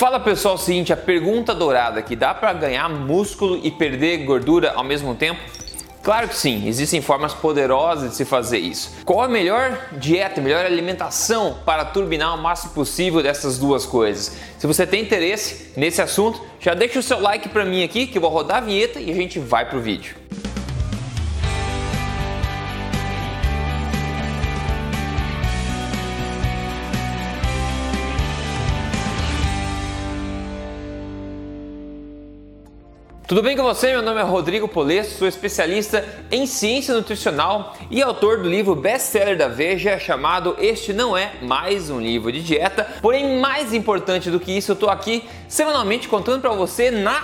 Fala pessoal, é seguinte, a pergunta dourada que dá para ganhar músculo e perder gordura ao mesmo tempo? Claro que sim, existem formas poderosas de se fazer isso. Qual a melhor dieta, melhor alimentação para turbinar o máximo possível dessas duas coisas? Se você tem interesse nesse assunto, já deixa o seu like para mim aqui que eu vou rodar a vinheta e a gente vai pro vídeo. Tudo bem com você? Meu nome é Rodrigo Polesso, sou especialista em ciência nutricional e autor do livro best-seller da Veja chamado Este Não É Mais Um Livro de Dieta. Porém, mais importante do que isso, eu estou aqui semanalmente contando para você na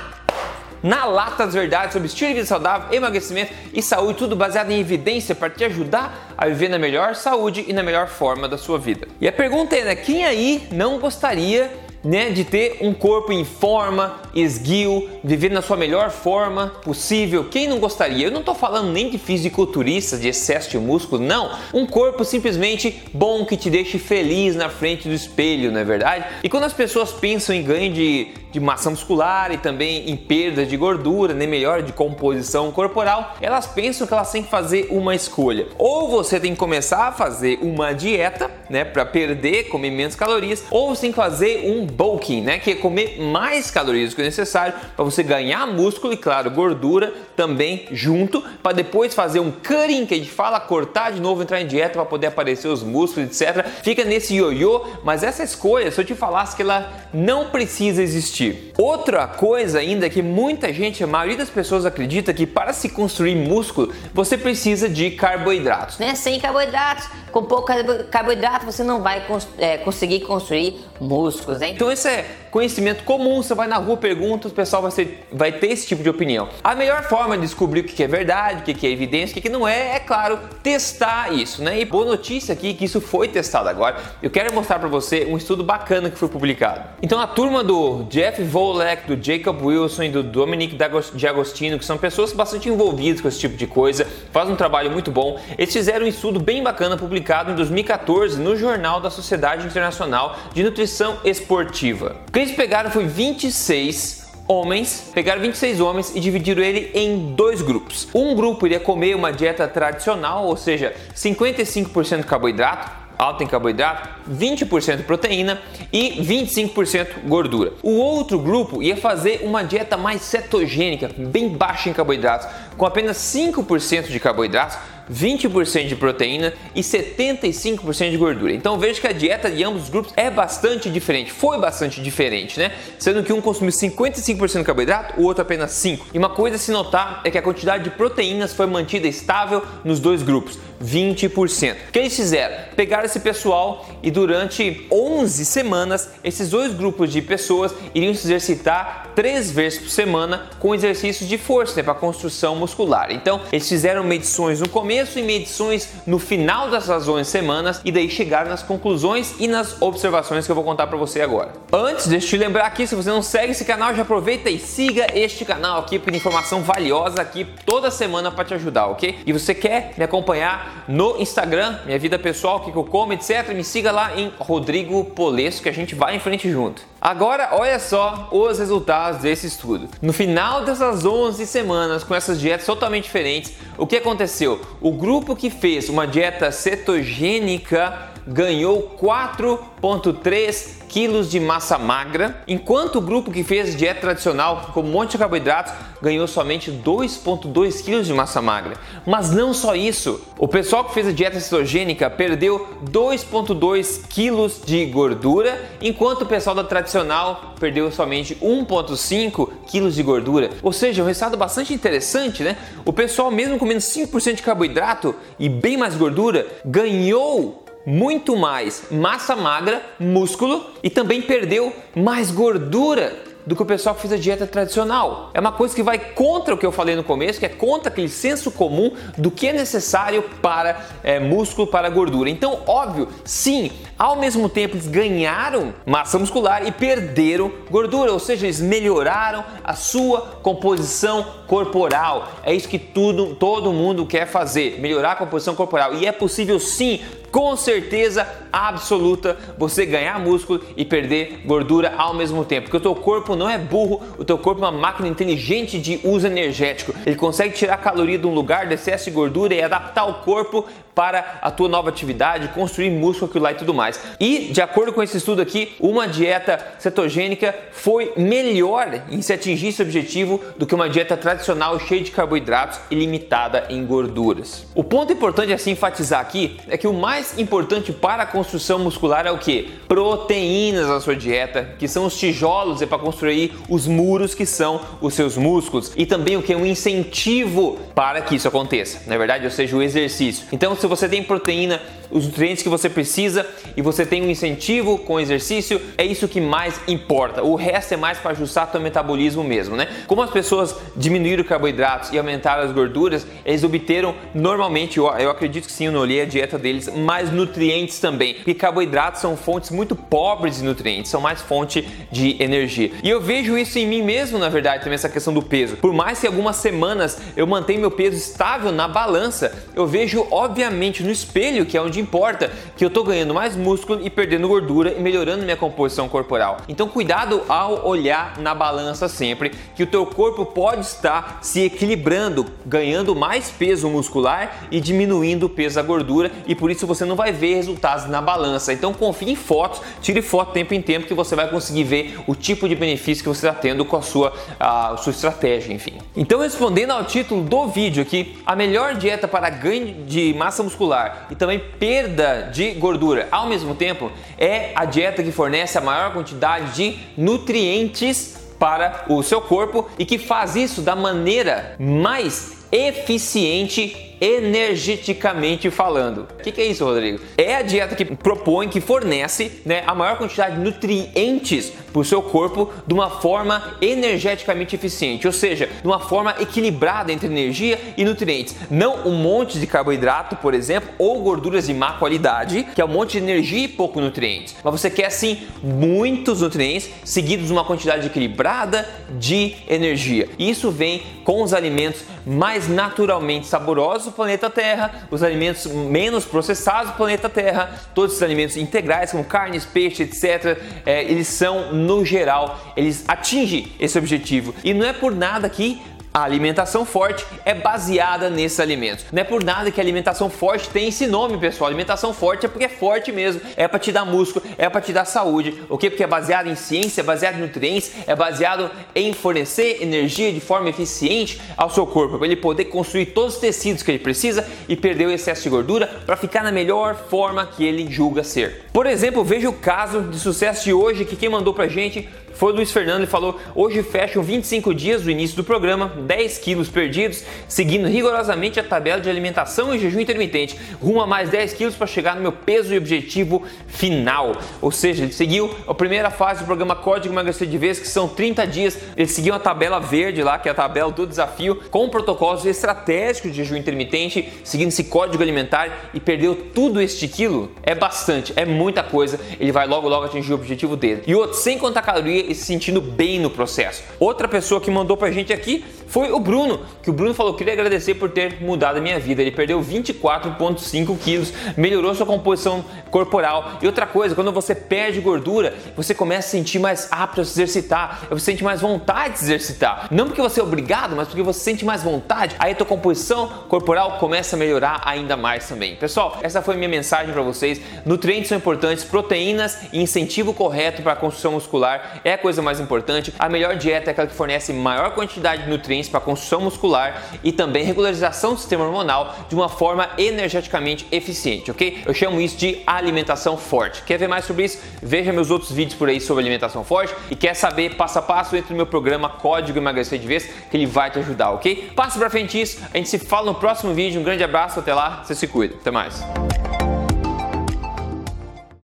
na lata das verdades sobre estilo de vida saudável, emagrecimento e saúde, tudo baseado em evidência para te ajudar a viver na melhor saúde e na melhor forma da sua vida. E a pergunta é, né, quem aí não gostaria né, de ter um corpo em forma, esguio, viver na sua melhor forma possível. Quem não gostaria? Eu não estou falando nem de fisiculturistas, de excesso de músculo, não. Um corpo simplesmente bom que te deixe feliz na frente do espelho, não é verdade? E quando as pessoas pensam em ganho de, de massa muscular e também em perda de gordura, nem né, melhor de composição corporal, elas pensam que elas têm que fazer uma escolha. Ou você tem que começar a fazer uma dieta, né, para perder, comer menos calorias, ou você tem que fazer um bulking, né, que é comer mais calorias do que necessário para você ganhar músculo e claro, gordura também junto, para depois fazer um cutting que a gente fala, cortar de novo, entrar em dieta para poder aparecer os músculos, etc. Fica nesse ioiô, mas essa escolha, se eu te falasse que ela não precisa existir. Outra coisa ainda que muita gente, a maioria das pessoas acredita que para se construir músculo, você precisa de carboidratos. Né? Sem carboidratos, com pouco carboidrato, você não vai é, conseguir construir músculos. Hein? Então isso é conhecimento comum, você vai na rua, pergunta, o pessoal vai, ser, vai ter esse tipo de opinião. A melhor forma de descobrir o que é verdade, o que é evidência, o que não é, é claro, testar isso, né? E boa notícia aqui que isso foi testado agora. Eu quero mostrar para você um estudo bacana que foi publicado. Então a turma do Jeff Volek, do Jacob Wilson e do Dominic D'Agostino, que são pessoas bastante envolvidas com esse tipo de coisa, fazem um trabalho muito bom. Eles fizeram um estudo bem bacana publicado em 2014 no Jornal da Sociedade Internacional de Nutrição Esportiva. Eles pegaram foi 26 homens, pegaram 26 homens e dividiram ele em dois grupos. Um grupo iria comer uma dieta tradicional, ou seja, 55% carboidrato, alta em carboidrato, 20% proteína e 25% gordura. O outro grupo ia fazer uma dieta mais cetogênica, bem baixa em carboidratos, com apenas 5% de carboidratos 20% de proteína e 75% de gordura. Então veja que a dieta de ambos os grupos é bastante diferente, foi bastante diferente, né? Sendo que um consumiu 55% de carboidrato, o outro apenas 5. E uma coisa a se notar é que a quantidade de proteínas foi mantida estável nos dois grupos, 20%. O que eles fizeram? Pegaram esse pessoal e durante 11 semanas, esses dois grupos de pessoas iriam se exercitar três vezes por semana com exercícios de força, né, para construção muscular. Então, eles fizeram medições no começo e medições no final dessas 11 semanas e daí chegar nas conclusões e nas observações que eu vou contar para você agora. Antes, deixa eu te lembrar aqui, se você não segue esse canal, já aproveita e siga este canal aqui, porque informação valiosa aqui toda semana para te ajudar, ok? E você quer me acompanhar no Instagram, minha vida pessoal, o que eu como, etc, me siga lá em Rodrigo Polesso, que a gente vai em frente junto. Agora, olha só os resultados desse estudo. No final dessas 11 semanas, com essas dietas totalmente diferentes, o que aconteceu? O grupo que fez uma dieta cetogênica ganhou 4,3 quilos de massa magra, enquanto o grupo que fez dieta tradicional com um monte de carboidratos ganhou somente 2,2 quilos de massa magra. Mas não só isso, o pessoal que fez a dieta cetogênica perdeu 2,2 quilos de gordura, enquanto o pessoal da tradicional perdeu somente 1,5 quilos de gordura. Ou seja, um resultado bastante interessante, né? O pessoal, mesmo comendo 5% de carboidrato e bem mais gordura, ganhou muito mais massa magra, músculo e também perdeu mais gordura do que o pessoal que fez a dieta tradicional. É uma coisa que vai contra o que eu falei no começo, que é contra aquele senso comum do que é necessário para é, músculo, para gordura. Então, óbvio, sim, ao mesmo tempo eles ganharam massa muscular e perderam gordura, ou seja, eles melhoraram a sua composição corporal. É isso que tudo, todo mundo quer fazer, melhorar a composição corporal. E é possível sim com certeza absoluta você ganhar músculo e perder gordura ao mesmo tempo. Porque o teu corpo não é burro, o teu corpo é uma máquina inteligente de uso energético. Ele consegue tirar caloria de um lugar de excesso de gordura e adaptar o corpo para a tua nova atividade, construir músculo, aquilo lá e tudo mais. E de acordo com esse estudo aqui, uma dieta cetogênica foi melhor em se atingir esse objetivo do que uma dieta tradicional cheia de carboidratos e limitada em gorduras. O ponto importante a se enfatizar aqui é que o mais importante para a construção muscular é o que? Proteínas na sua dieta, que são os tijolos é para construir os muros que são os seus músculos e também o que é um incentivo para que isso aconteça. Na verdade, ou seja, o exercício. Então, se você tem proteína, os nutrientes que você precisa e você tem um incentivo com o exercício, é isso que mais importa. O resto é mais para ajustar seu metabolismo mesmo, né? Como as pessoas diminuíram carboidratos e aumentaram as gorduras, eles obteram normalmente, eu, acredito que sim, eu não olhei a dieta deles, mais nutrientes também. Porque carboidratos são fontes muito pobres de nutrientes, são mais fonte de energia. E eu vejo isso em mim mesmo, na verdade, também essa questão do peso. Por mais que algumas semanas eu mantenha meu peso estável na balança, eu vejo obviamente no espelho, que é onde importa, que eu tô ganhando mais músculo e perdendo gordura e melhorando minha composição corporal. Então cuidado ao olhar na balança sempre, que o teu corpo pode estar se equilibrando, ganhando mais peso muscular e diminuindo o peso da gordura e por isso você não vai ver resultados na balança. Então confie em fotos, tire foto tempo em tempo que você vai conseguir ver o tipo de benefício que você está tendo com a sua, a sua estratégia, enfim. Então respondendo ao título do vídeo aqui, a melhor dieta para ganho de massa muscular e também perda de gordura. Ao mesmo tempo é a dieta que fornece a maior quantidade de nutrientes para o seu corpo e que faz isso da maneira mais eficiente energeticamente falando. O que, que, é isso, Rodrigo? É a dieta que propõe, que fornece né, a maior quantidade de nutrientes para o seu corpo de uma forma energeticamente eficiente, ou seja, de uma forma equilibrada entre energia e nutrientes. Não um monte de carboidrato, por exemplo, ou gorduras de má qualidade, que é um monte de energia e pouco nutrientes. Mas você quer sim muitos nutrientes seguidos de uma quantidade equilibrada de energia. E isso vem com os alimentos mais naturalmente saborosos do planeta Terra, os alimentos menos processados do planeta Terra, todos os alimentos integrais como carnes, peixe, etc. É, eles são no geral, eles atingem esse objetivo. E não é por nada que a alimentação forte é baseada nesses alimentos. Não é por nada que a alimentação forte tem esse nome, pessoal. alimentação forte é porque é forte mesmo, é para te dar músculo, é para te dar saúde. O que? Porque é baseado em ciência, é baseado em nutrientes, é baseado em fornecer energia de forma eficiente ao seu corpo, para ele poder construir todos os tecidos que ele precisa e perder o excesso de gordura para ficar na melhor forma que ele julga ser. Por exemplo, veja o caso de sucesso de hoje que quem mandou pra gente foi o Luiz Fernando e falou: hoje fecham 25 dias do início do programa, 10 quilos perdidos, seguindo rigorosamente a tabela de alimentação e jejum intermitente, rumo a mais 10 quilos para chegar no meu peso e objetivo final. Ou seja, ele seguiu a primeira fase do programa Código Emagrecer de Vez, que são 30 dias. Ele seguiu a tabela verde lá, que é a tabela do desafio, com protocolos estratégicos de jejum intermitente, seguindo esse código alimentar e perdeu tudo este quilo. É bastante, é muita coisa. Ele vai logo logo atingir o objetivo dele. E outro, sem contar caloria e se sentindo bem no processo. Outra pessoa que mandou pra gente aqui foi o Bruno, que o Bruno falou que queria agradecer por ter mudado a minha vida. Ele perdeu 24,5 quilos, melhorou sua composição corporal. E outra coisa, quando você perde gordura, você começa a sentir mais apto a se exercitar, você sente mais vontade de se exercitar. Não porque você é obrigado, mas porque você sente mais vontade, aí a tua composição corporal começa a melhorar ainda mais também. Pessoal, essa foi minha mensagem para vocês. Nutrientes são importantes, proteínas e incentivo correto para a construção muscular é a coisa mais importante. A melhor dieta é aquela que fornece maior quantidade de nutrientes para a construção muscular e também regularização do sistema hormonal de uma forma energeticamente eficiente, ok? Eu chamo isso de alimentação forte. Quer ver mais sobre isso? Veja meus outros vídeos por aí sobre alimentação forte e quer saber passo a passo entre o meu programa Código Emagrecer de Vez, que ele vai te ajudar, ok? Passa pra frente isso, a gente se fala no próximo vídeo. Um grande abraço, até lá, você se cuida. Até mais.